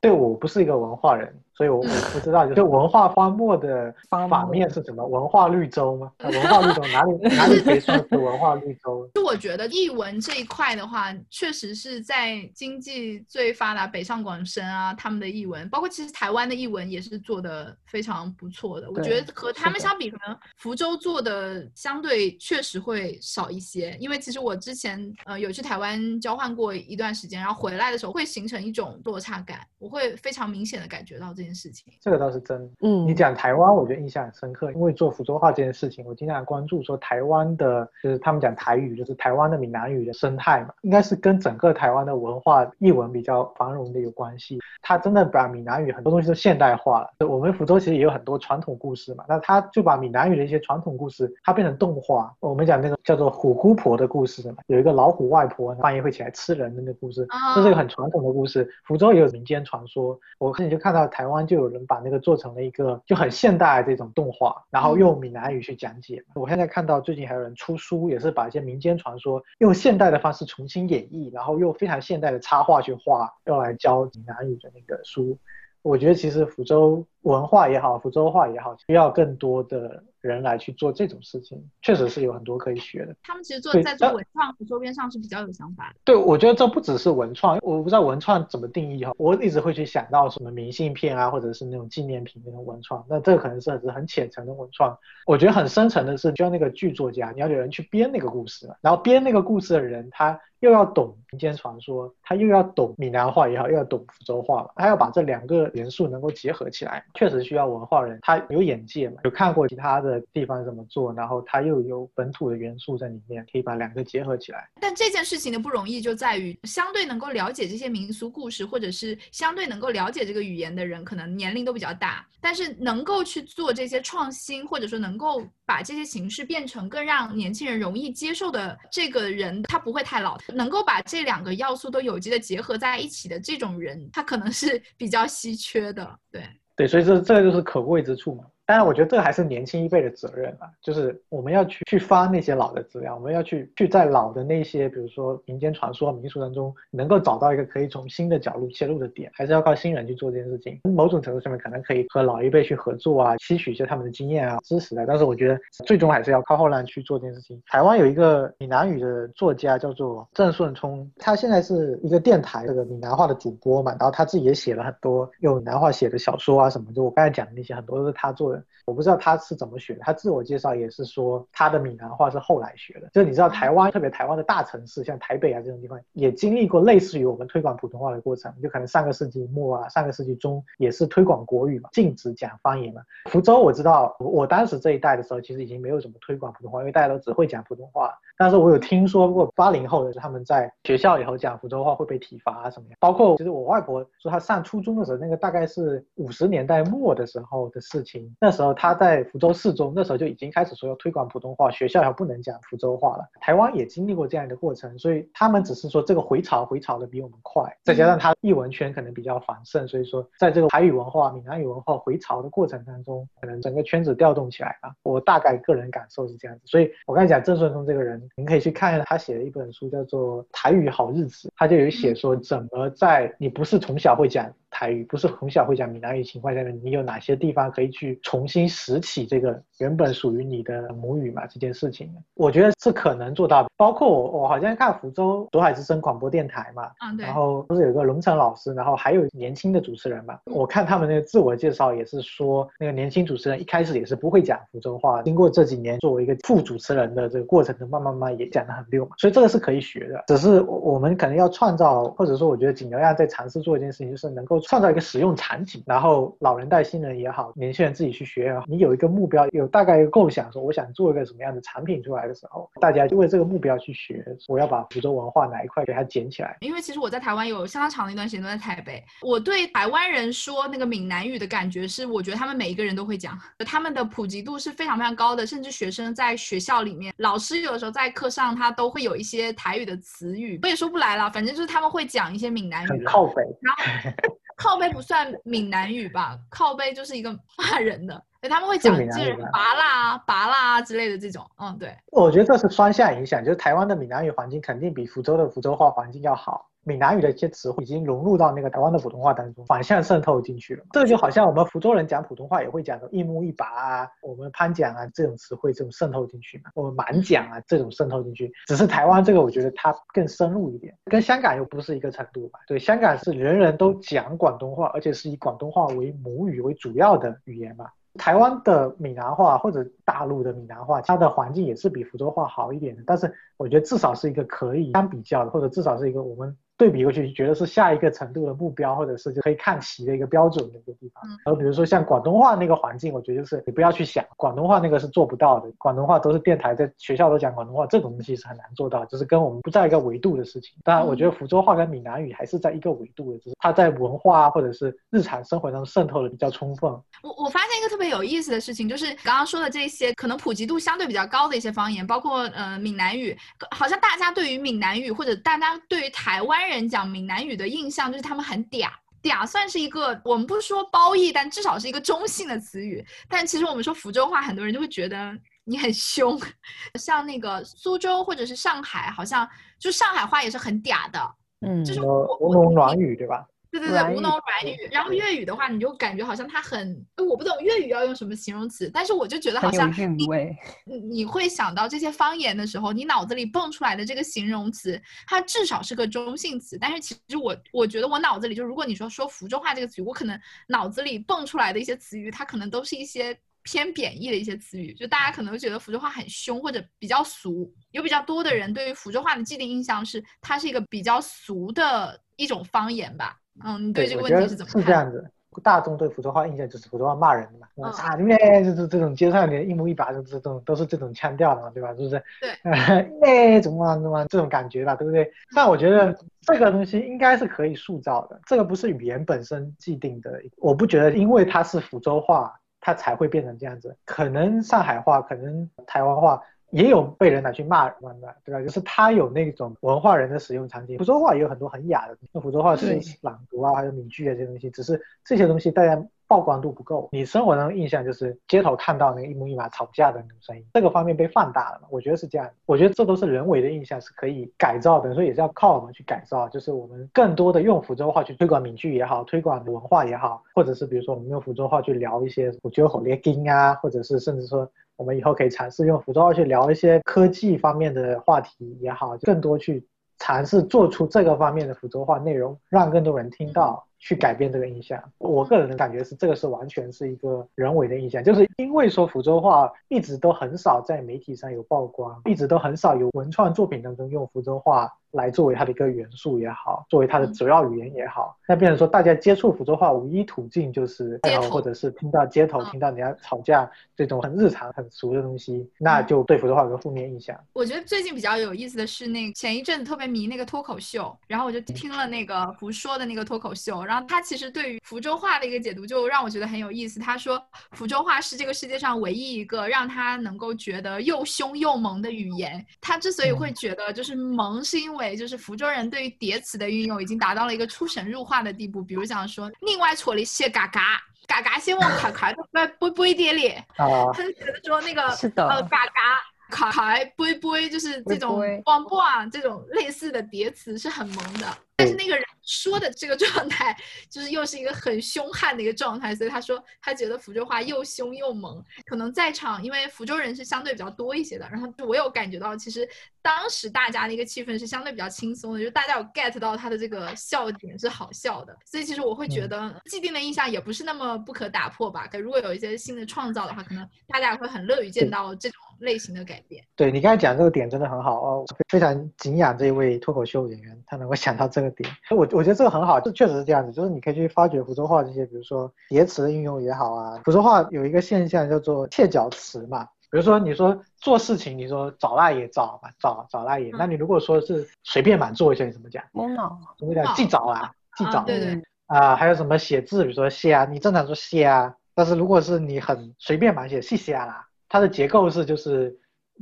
对我不是一个文化人。所以我我不知道，就是文化荒漠的反面是什么？文化绿洲吗？文化绿洲哪里 哪里可以算是文化绿洲？就我觉得译文这一块的话，确实是在经济最发达北上广深啊，他们的译文，包括其实台湾的译文也是做的非常不错的。我觉得和他们相比，可能福州做的相对确实会少一些。因为其实我之前呃有去台湾交换过一段时间，然后回来的时候会形成一种落差感，我会非常明显的感觉到这。件事情，这个倒是真。嗯，你讲台湾，我觉得印象很深刻，因为做福州话这件事情，我经常关注说台湾的，就是他们讲台语，就是台湾的闽南语的生态嘛，应该是跟整个台湾的文化译文比较繁荣的有关系。他真的把闽南语很多东西都现代化了。我们福州其实也有很多传统故事嘛，那他就把闽南语的一些传统故事，它变成动画。我们讲那个叫做虎姑婆的故事嘛，有一个老虎外婆半夜会起来吃人的那个故事，这是一个很传统的故事。福州也有民间传说，我之前就看到台湾。就有人把那个做成了一个就很现代这种动画，然后用闽南语去讲解。我现在看到最近还有人出书，也是把一些民间传说用现代的方式重新演绎，然后用非常现代的插画去画，用来教闽南语的那个书。我觉得其实福州文化也好，福州话也好，需要更多的。人来去做这种事情，确实是有很多可以学的。他们其实做在做文创和周边上是比较有想法的。对，我觉得这不只是文创，我不知道文创怎么定义哈。我一直会去想到什么明信片啊，或者是那种纪念品那种文创。那这个可能是很很浅层的文创。我觉得很深层的是，就像那个剧作家，你要有人去编那个故事，然后编那个故事的人，他又要懂民间传说，他又要懂闽南话也好，又要懂福州话，他要把这两个元素能够结合起来，确实需要文化人，他有眼界嘛，有看过其他的。地方怎么做，然后他又有本土的元素在里面，可以把两个结合起来。但这件事情的不容易就在于，相对能够了解这些民俗故事，或者是相对能够了解这个语言的人，可能年龄都比较大。但是能够去做这些创新，或者说能够把这些形式变成更让年轻人容易接受的这个人，他不会太老。能够把这两个要素都有机的结合在一起的这种人，他可能是比较稀缺的。对对，所以这这就是可贵之处嘛。当然，我觉得这个还是年轻一辈的责任啊，就是我们要去去发那些老的资料，我们要去去在老的那些，比如说民间传说、民俗当中，能够找到一个可以从新的角度切入的点，还是要靠新人去做这件事情。某种程度上面可能可以和老一辈去合作啊，吸取一些他们的经验啊、知识啊。但是我觉得最终还是要靠后浪去做这件事情。台湾有一个闽南语的作家叫做郑顺聪，他现在是一个电台这个闽南话的主播嘛，然后他自己也写了很多用闽南话写的小说啊什么，就我刚才讲的那些很多都是他做的我不知道他是怎么学的，他自我介绍也是说他的闽南话是后来学的。就是你知道台湾，特别台湾的大城市，像台北啊这种地方，也经历过类似于我们推广普通话的过程。就可能上个世纪末啊，上个世纪中也是推广国语嘛，禁止讲方言嘛。福州我知道，我当时这一代的时候，其实已经没有怎么推广普通话，因为大家都只会讲普通话。但是我有听说过八零后的他们在学校以后讲福州话会被体罚啊什么的。包括其实我外婆说她上初中的时候，那个大概是五十年代末的时候的事情。那时候他在福州四中，那时候就已经开始说要推广普通话，学校也不能讲福州话了。台湾也经历过这样的过程，所以他们只是说这个回潮回潮的比我们快，再加上他译文圈可能比较繁盛，所以说在这个台语文化、闽南语文化回潮的过程当中，可能整个圈子调动起来了。我大概个人感受是这样子。所以我刚才讲郑顺通这个人，您可以去看。他写的一本书，叫做《台语好日子》，他就有写说，怎么在你不是从小会讲。台语不是从小会讲闽南语情况下面，你有哪些地方可以去重新拾起这个原本属于你的母语嘛？这件事情，我觉得是可能做到的。包括我，我好像看福州渤海之声广播电台嘛，嗯，对，然后不是有个龙城老师，然后还有年轻的主持人嘛。我看他们那个自我介绍也是说，那个年轻主持人一开始也是不会讲福州话，经过这几年作为一个副主持人的这个过程中，慢慢慢也讲得很溜嘛。所以这个是可以学的，只是我们可能要创造，或者说我觉得景牛亚在尝试做一件事情，就是能够。创造一个使用场景，然后老人带新人也好，年轻人自己去学也好，你有一个目标，有大概一个构想，说我想做一个什么样的产品出来的时候，大家就为这个目标去学。我要把福州文化哪一块给它捡起来。因为其实我在台湾有相当长的一段时间都在台北，我对台湾人说那个闽南语的感觉是，我觉得他们每一个人都会讲，他们的普及度是非常非常高的，甚至学生在学校里面，老师有的时候在课上他都会有一些台语的词语，我也说不来了，反正就是他们会讲一些闽南语。很靠北。然后。靠背不算闽南语吧？靠背就是一个骂人的，他们会讲这人拔啦、拔啦之类的这种。嗯，对，我觉得这是双向影响，就是台湾的闽南语环境肯定比福州的福州话环境要好。闽南语的一些词汇已经融入到那个台湾的普通话当中，反向渗透进去了。这就好像我们福州人讲普通话也会讲的一木一拔啊，我们潘讲啊这种词汇这种渗透进去嘛，我们满讲啊这种渗透进去。只是台湾这个我觉得它更深入一点，跟香港又不是一个程度吧？对，香港是人人都讲广东话，而且是以广东话为母语为主要的语言嘛。台湾的闽南话或者大陆的闽南话，它的环境也是比福州话好一点的，但是我觉得至少是一个可以相比较的，或者至少是一个我们。对比过去，觉得是下一个程度的目标，或者是就可以看齐的一个标准的一个地方。然后比如说像广东话那个环境，我觉得就是你不要去想广东话那个是做不到的。广东话都是电台在学校都讲广东话，这种东西是很难做到，就是跟我们不在一个维度的事情。当然，我觉得福州话跟闽南语还是在一个维度的，只是它在文化或者是日常生活中渗透的比较充分。我我发现一个特别有意思的事情，就是刚刚说的这些可能普及度相对比较高的一些方言，包括呃闽南语，好像大家对于闽南语或者大家对于台湾人讲闽南。语的印象就是他们很嗲，嗲算是一个我们不说褒义，但至少是一个中性的词语。但其实我们说福州话，很多人就会觉得你很凶。像那个苏州或者是上海，好像就上海话也是很嗲的，嗯，就是吴侬软语，对吧？对对对，吴侬软语。然后粤语的话，你就感觉好像它很……我不懂粤语要用什么形容词，但是我就觉得好像你你会想到这些方言的时候，你脑子里蹦出来的这个形容词，它至少是个中性词。但是其实我我觉得我脑子里就，如果你说说福州话这个词语，我可能脑子里蹦出来的一些词语，它可能都是一些偏贬义的一些词语，就大家可能会觉得福州话很凶或者比较俗。有比较多的人对于福州话的既定印象是，它是一个比较俗的一种方言吧。嗯，对这个问题是怎么看？是这样子，大众对福州话印象就是福州话骂人的嘛，啊，你嘞就是这种街上的一模一把的这种都是这种腔调的嘛，对吧？是不是？对，哎，怎么怎么这种感觉吧，对不对？但我觉得这个东西应该是可以塑造的，这个不是语言本身既定的，我不觉得因为它是福州话，它才会变成这样子。可能上海话，可能台湾话。也有被人拿去骂人的，对吧？就是他有那种文化人的使用场景。福州话也有很多很雅的，那福州话是朗读啊，还有闽剧啊这些东西。只是这些东西大家曝光度不够。你生活中印象就是街头看到那个一木一马吵架的那种声音，这个方面被放大了嘛？我觉得是这样。我觉得这都是人为的印象是可以改造的，所以也是要靠我们去改造。就是我们更多的用福州话去推广闽剧也好，推广文化也好，或者是比如说我们用福州话去聊一些我觉得好猎金啊，或者是甚至说。我们以后可以尝试用福州话去聊一些科技方面的话题也好，更多去尝试做出这个方面的福州话内容，让更多人听到。去改变这个印象。我个人的感觉是，这个是完全是一个人为的印象，就是因为说福州话一直都很少在媒体上有曝光，一直都很少有文创作品当中用福州话。来作为它的一个元素也好，作为它的主要语言也好，那变成说大家接触福州话唯一途径就是或者是听到街头听到人家吵架这种很日常很俗的东西，那就对福州话有个负面印象。我觉得最近比较有意思的是，那前一阵子特别迷那个脱口秀，然后我就听了那个胡说的那个脱口秀，然后他其实对于福州话的一个解读就让我觉得很有意思。他说福州话是这个世界上唯一一个让他能够觉得又凶又萌的语言。他之所以会觉得就是萌，是因为就是福州人对于叠词的运用已经达到了一个出神入化的地步，比如讲说另外戳了一些嘎嘎嘎嘎，先往卡卡的不不一点咧，他就觉得说那个是的呃嘎嘎卡卡不不就是这种汪波啊这种类似的叠词是很萌的，但是那个人。说的这个状态，就是又是一个很凶悍的一个状态，所以他说他觉得福州话又凶又猛。可能在场，因为福州人是相对比较多一些的，然后我有感觉到，其实当时大家的一个气氛是相对比较轻松的，就是大家有 get 到他的这个笑点是好笑的，所以其实我会觉得既定的印象也不是那么不可打破吧。可如果有一些新的创造的话，可能大家会很乐于见到这种类型的改变。对你刚才讲这个点真的很好哦，非常敬仰这一位脱口秀演员，他能够想到这个点，我。我觉得这个很好，这确实是这样子，就是你可以去发掘福州话这些，比如说叠词的运用也好啊。福州话有一个现象叫做切角词嘛，比如说你说做事情，你说找大爷找嘛，找找大爷，那你如果说是随便满做一下，你怎么讲？懵脑，怎么讲？记找啊，记找。对对。啊，还有什么写字，比如说写啊，你正常说写啊，但是如果是你很随便满写，细写啦，它的结构是就是。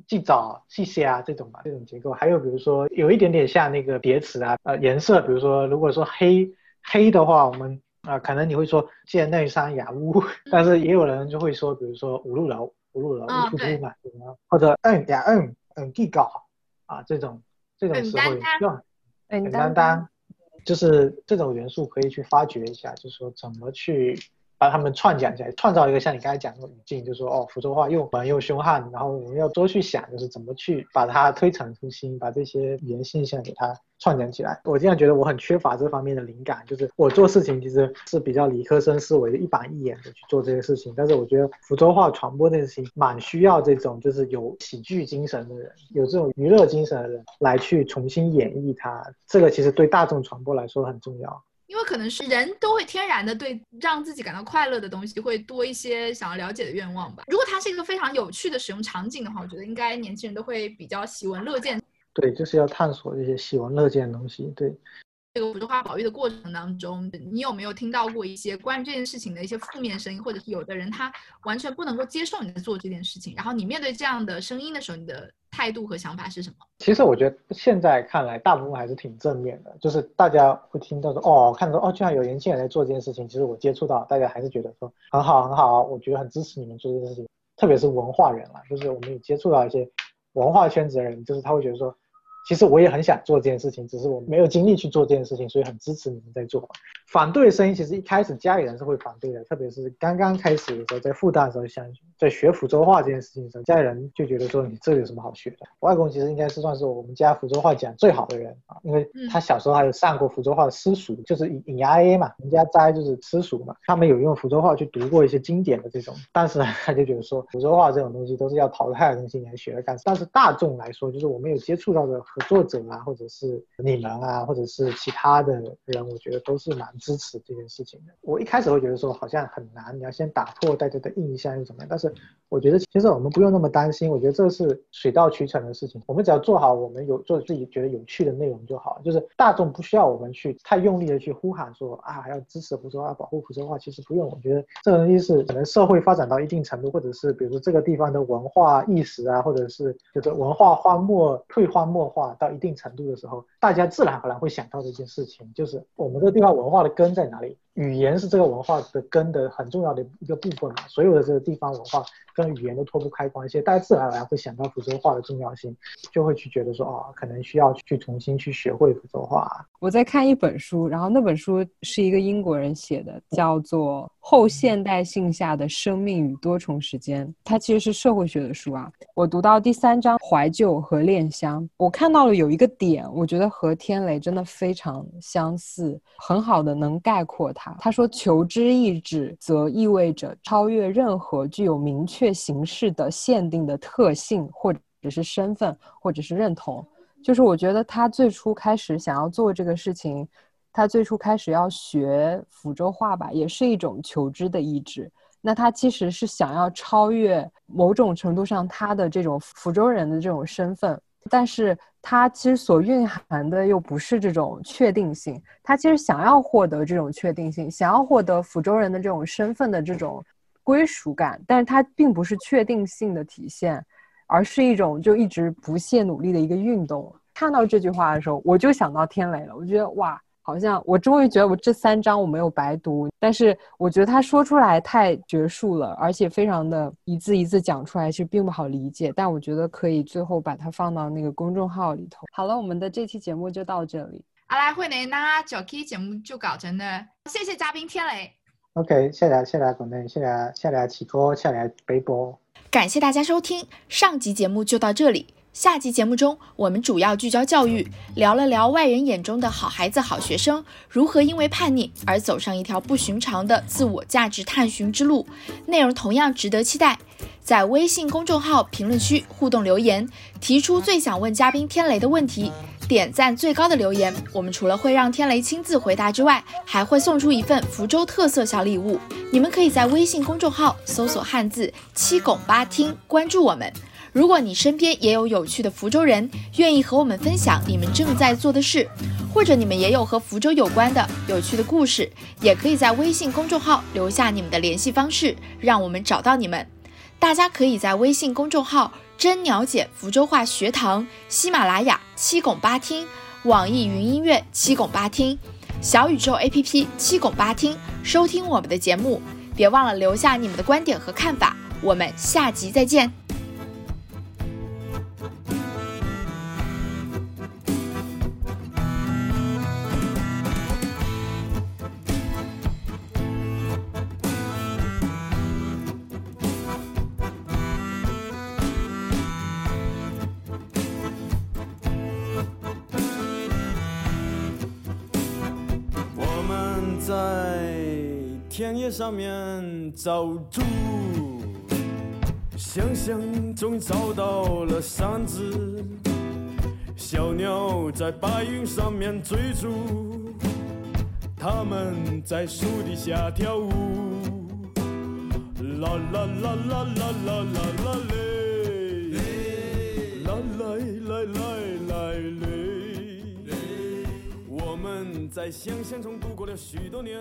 既早细些啊，这种嘛，这种结构，还有比如说有一点点像那个叠词啊，呃，颜色，比如说如果说黑黑的话，我们啊，可能你会说见内山雅屋，但是也有人就会说，比如说五路楼，五路楼，突突嘛，或者嗯呀嗯嗯地搞啊，这种这种时候用嗯单单，就是这种元素可以去发掘一下，就是说怎么去。把他们串讲起来，创造一个像你刚才讲的语境，就是说哦，福州话又萌又凶悍，然后我们要多去想，就是怎么去把它推陈出新，把这些语言现象给它串讲起来。我经常觉得我很缺乏这方面的灵感，就是我做事情其实是比较理科生思维，一板一眼的去做这些事情。但是我觉得福州话传播这件事情，蛮需要这种就是有喜剧精神的人，有这种娱乐精神的人来去重新演绎它。这个其实对大众传播来说很重要。因为可能是人都会天然的对让自己感到快乐的东西会多一些想要了解的愿望吧。如果它是一个非常有趣的使用场景的话，我觉得应该年轻人都会比较喜闻乐见。对，就是要探索这些喜闻乐见的东西。对。这个福州话保育的过程当中，你有没有听到过一些关于这件事情的一些负面声音，或者是有的人他完全不能够接受你在做这件事情？然后你面对这样的声音的时候，你的态度和想法是什么？其实我觉得现在看来，大部分还是挺正面的，就是大家会听到说，哦，看到哦，居然有年轻人在做这件事情。其实我接触到，大家还是觉得说很好很好，我觉得很支持你们做这件事情。特别是文化人啊，就是我们也接触到一些文化圈子的人，就是他会觉得说。其实我也很想做这件事情，只是我没有精力去做这件事情，所以很支持你们在做。反对的声音其实一开始家里人是会反对的，特别是刚刚开始的时候，在复旦的时候，想在学福州话这件事情的时候，家里人就觉得说你这有什么好学的？外公其实应该是算是我们家福州话讲最好的人啊，因为他小时候还有上过福州话的私塾，就是引引牙 A 嘛，人家摘就是私塾嘛，他们有用福州话去读过一些经典的这种，但是呢他就觉得说福州话这种东西都是要淘汰的东西，你还学了干？但是大众来说，就是我们有接触到的。合作者啊，或者是你们啊，或者是其他的人，我觉得都是蛮支持这件事情的。我一开始会觉得说好像很难，你要先打破大家的印象又怎么样？但是我觉得其实我们不用那么担心，我觉得这是水到渠成的事情。我们只要做好我们有做自己觉得有趣的内容就好，就是大众不需要我们去太用力的去呼喊说啊还要支持福州话，保护福州话。其实不用，我觉得这个东西是可能社会发展到一定程度，或者是比如说这个地方的文化意识啊，或者是就是文化荒漠退荒漠化。啊到一定程度的时候，大家自然而然会想到这件事情，就是我们这个地方文化的根在哪里？语言是这个文化的根的很重要的一个部分嘛，所有的这个地方文化跟语言都脱不开关系，大家自然而然会想到福州话的重要性，就会去觉得说啊，可能需要去重新去学会福州话。我在看一本书，然后那本书是一个英国人写的，叫做《后现代性下的生命与多重时间》，它其实是社会学的书啊。我读到第三章怀旧和恋乡，我看到了有一个点，我觉得和天雷真的非常相似，很好的能概括它。他说：“求知意志，则意味着超越任何具有明确形式的限定的特性，或者是身份，或者是认同。就是我觉得他最初开始想要做这个事情，他最初开始要学福州话吧，也是一种求知的意志。那他其实是想要超越某种程度上他的这种福州人的这种身份。”但是它其实所蕴含的又不是这种确定性，他其实想要获得这种确定性，想要获得福州人的这种身份的这种归属感，但是它并不是确定性的体现，而是一种就一直不懈努力的一个运动。看到这句话的时候，我就想到天雷了，我觉得哇。好像我终于觉得我这三章我没有白读，但是我觉得他说出来太绝术了，而且非常的一字一字讲出来，其实并不好理解。但我觉得可以最后把它放到那个公众号里头。好了，我们的这期节目就到这里。阿拉会呢，那这期节目就搞成了，谢谢嘉宾天雷。OK，谢谢谢谢广内，谢谢谢谢启哥，谢谢北波。感谢大家收听，上集节目就到这里。下期节目中，我们主要聚焦教育，聊了聊外人眼中的好孩子、好学生如何因为叛逆而走上一条不寻常的自我价值探寻之路。内容同样值得期待，在微信公众号评论区互动留言，提出最想问嘉宾天雷的问题。点赞最高的留言，我们除了会让天雷亲自回答之外，还会送出一份福州特色小礼物。你们可以在微信公众号搜索汉字七拱八听，关注我们。如果你身边也有有趣的福州人，愿意和我们分享你们正在做的事，或者你们也有和福州有关的有趣的故事，也可以在微信公众号留下你们的联系方式，让我们找到你们。大家可以在微信公众号“真鸟姐福州话学堂”、喜马拉雅七拱八听、网易云音乐七拱八听、小宇宙 APP 七拱八听收听我们的节目。别忘了留下你们的观点和看法。我们下集再见。田野上面找猪，想想终于找到了山子。小鸟在白云上面追逐，它们在树底下跳舞。啦啦啦啦啦啦啦嘞，啦来来来来嘞。我们在想象中度过了许多年。